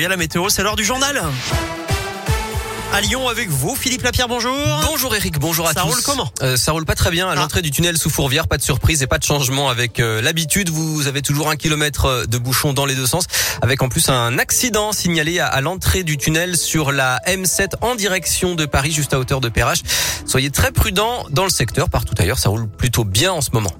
Et à la météo, c'est l'heure du journal. À Lyon avec vous, Philippe Lapierre, bonjour. Bonjour Eric, bonjour à Ça tous. roule comment Euh, Ça roule pas très bien à Ah. l'entrée du tunnel sous Fourvière, pas de surprise et pas de changement avec euh, l'habitude. Vous avez toujours un kilomètre euh, de bouchon dans les deux sens, avec en plus un accident signalé à, à l'entrée du tunnel sur la M7 en direction de Paris, juste à hauteur de Perrache. Soyez très prudents dans le secteur, partout ailleurs ça roule plutôt bien en ce moment.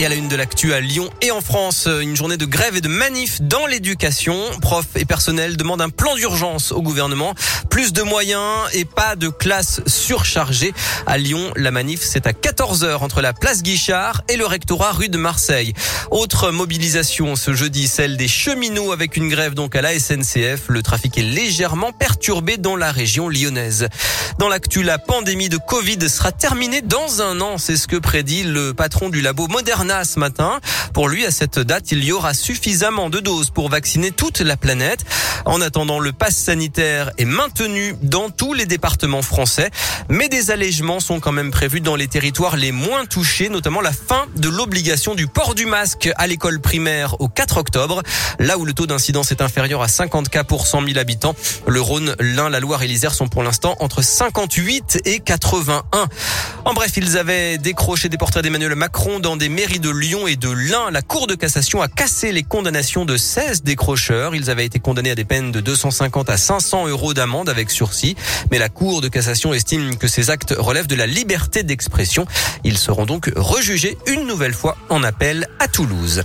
Et à la une de l'actu à Lyon et en France, une journée de grève et de manif dans l'éducation. Profs et personnel demandent un plan d'urgence au gouvernement. Plus de moyens et pas de classes surchargées. À Lyon, la manif, c'est à 14h entre la place Guichard et le rectorat rue de Marseille. Autre mobilisation ce jeudi, celle des cheminots avec une grève donc à la SNCF. Le trafic est légèrement perturbé dans la région lyonnaise. Dans l'actu, la pandémie de Covid sera terminée dans un an. C'est ce que prédit le patron du labo Moderna ce matin. Pour lui, à cette date, il y aura suffisamment de doses pour vacciner toute la planète. En attendant, le pass sanitaire est maintenu dans tous les départements français, mais des allègements sont quand même prévus dans les territoires les moins touchés, notamment la fin de l'obligation du port du masque à l'école primaire au 4 octobre, là où le taux d'incidence est inférieur à 50 cas pour 100 000 habitants. Le Rhône, l'Ain, la Loire et l'Isère sont pour l'instant entre 58 et 81. En bref, ils avaient décroché des portraits d'Emmanuel Macron dans des mairies de Lyon et de l'Ain. La Cour de cassation a cassé les condamnations de 16 décrocheurs. Ils avaient été condamnés à des peines de 250 à 500 euros d'amende avec sursis. Mais la Cour de cassation estime que ces actes relèvent de la liberté d'expression. Ils seront donc rejugés une nouvelle fois en appel à Toulouse.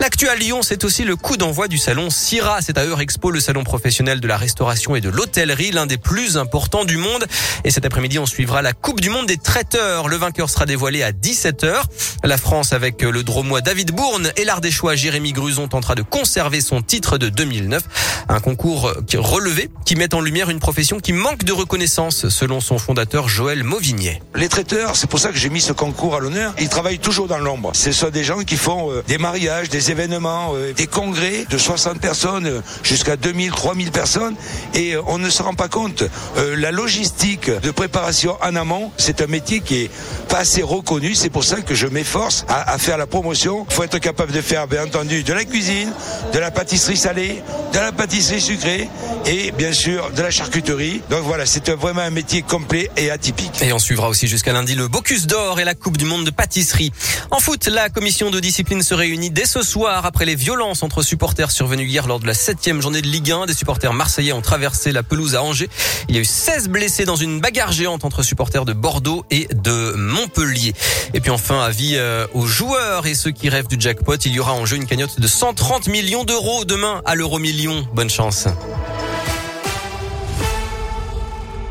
L'actu à Lyon, c'est aussi le coup d'envoi du salon Syrah. C'est à Eurexpo, le salon professionnel de la restauration et de l'hôtellerie, l'un des plus importants du monde. Et cet après-midi, on suivra la Coupe du monde des traiteurs. Le vainqueur sera dévoilé à 17h. La France avec le dromois David Bourne et l'Ardéchois Jérémy Gruson tentera de conserver son titre de 2009. Un concours relevé qui met en lumière une profession qui manque de reconnaissance, selon son fondateur Joël Mauvignet. Les traiteurs, c'est pour ça que j'ai mis ce concours à l'honneur, ils travaillent toujours dans l'ombre. Ce sont des gens qui font euh, des mariages, des événements, euh, des congrès de 60 personnes euh, jusqu'à 2000, 3000 personnes et on ne se rend pas compte. La logistique de préparation en amont, c'est un métier qui est pas assez reconnu. C'est pour ça que je m'efforce à, faire la promotion. Il faut être capable de faire, bien entendu, de la cuisine, de la pâtisserie salée, de la pâtisserie sucrée et bien sûr de la charcuterie. Donc voilà, c'est vraiment un métier complet et atypique. Et on suivra aussi jusqu'à lundi le Bocuse d'Or et la Coupe du Monde de pâtisserie. En foot, la commission de discipline se réunit dès ce soir après les violences entre supporters survenues hier lors de la septième journée de Ligue 1. Des supporters marseillais ont traversé la pelouse à Angers. Il y a eu 16 blessés dans une bagarre géante entre supporters de Bordeaux et de Montpellier. Et puis enfin, avis euh, aux joueurs et ceux qui rêvent du jackpot, il y aura en jeu une cagnotte de 130 millions d'euros demain à l'euro million. Bonne chance.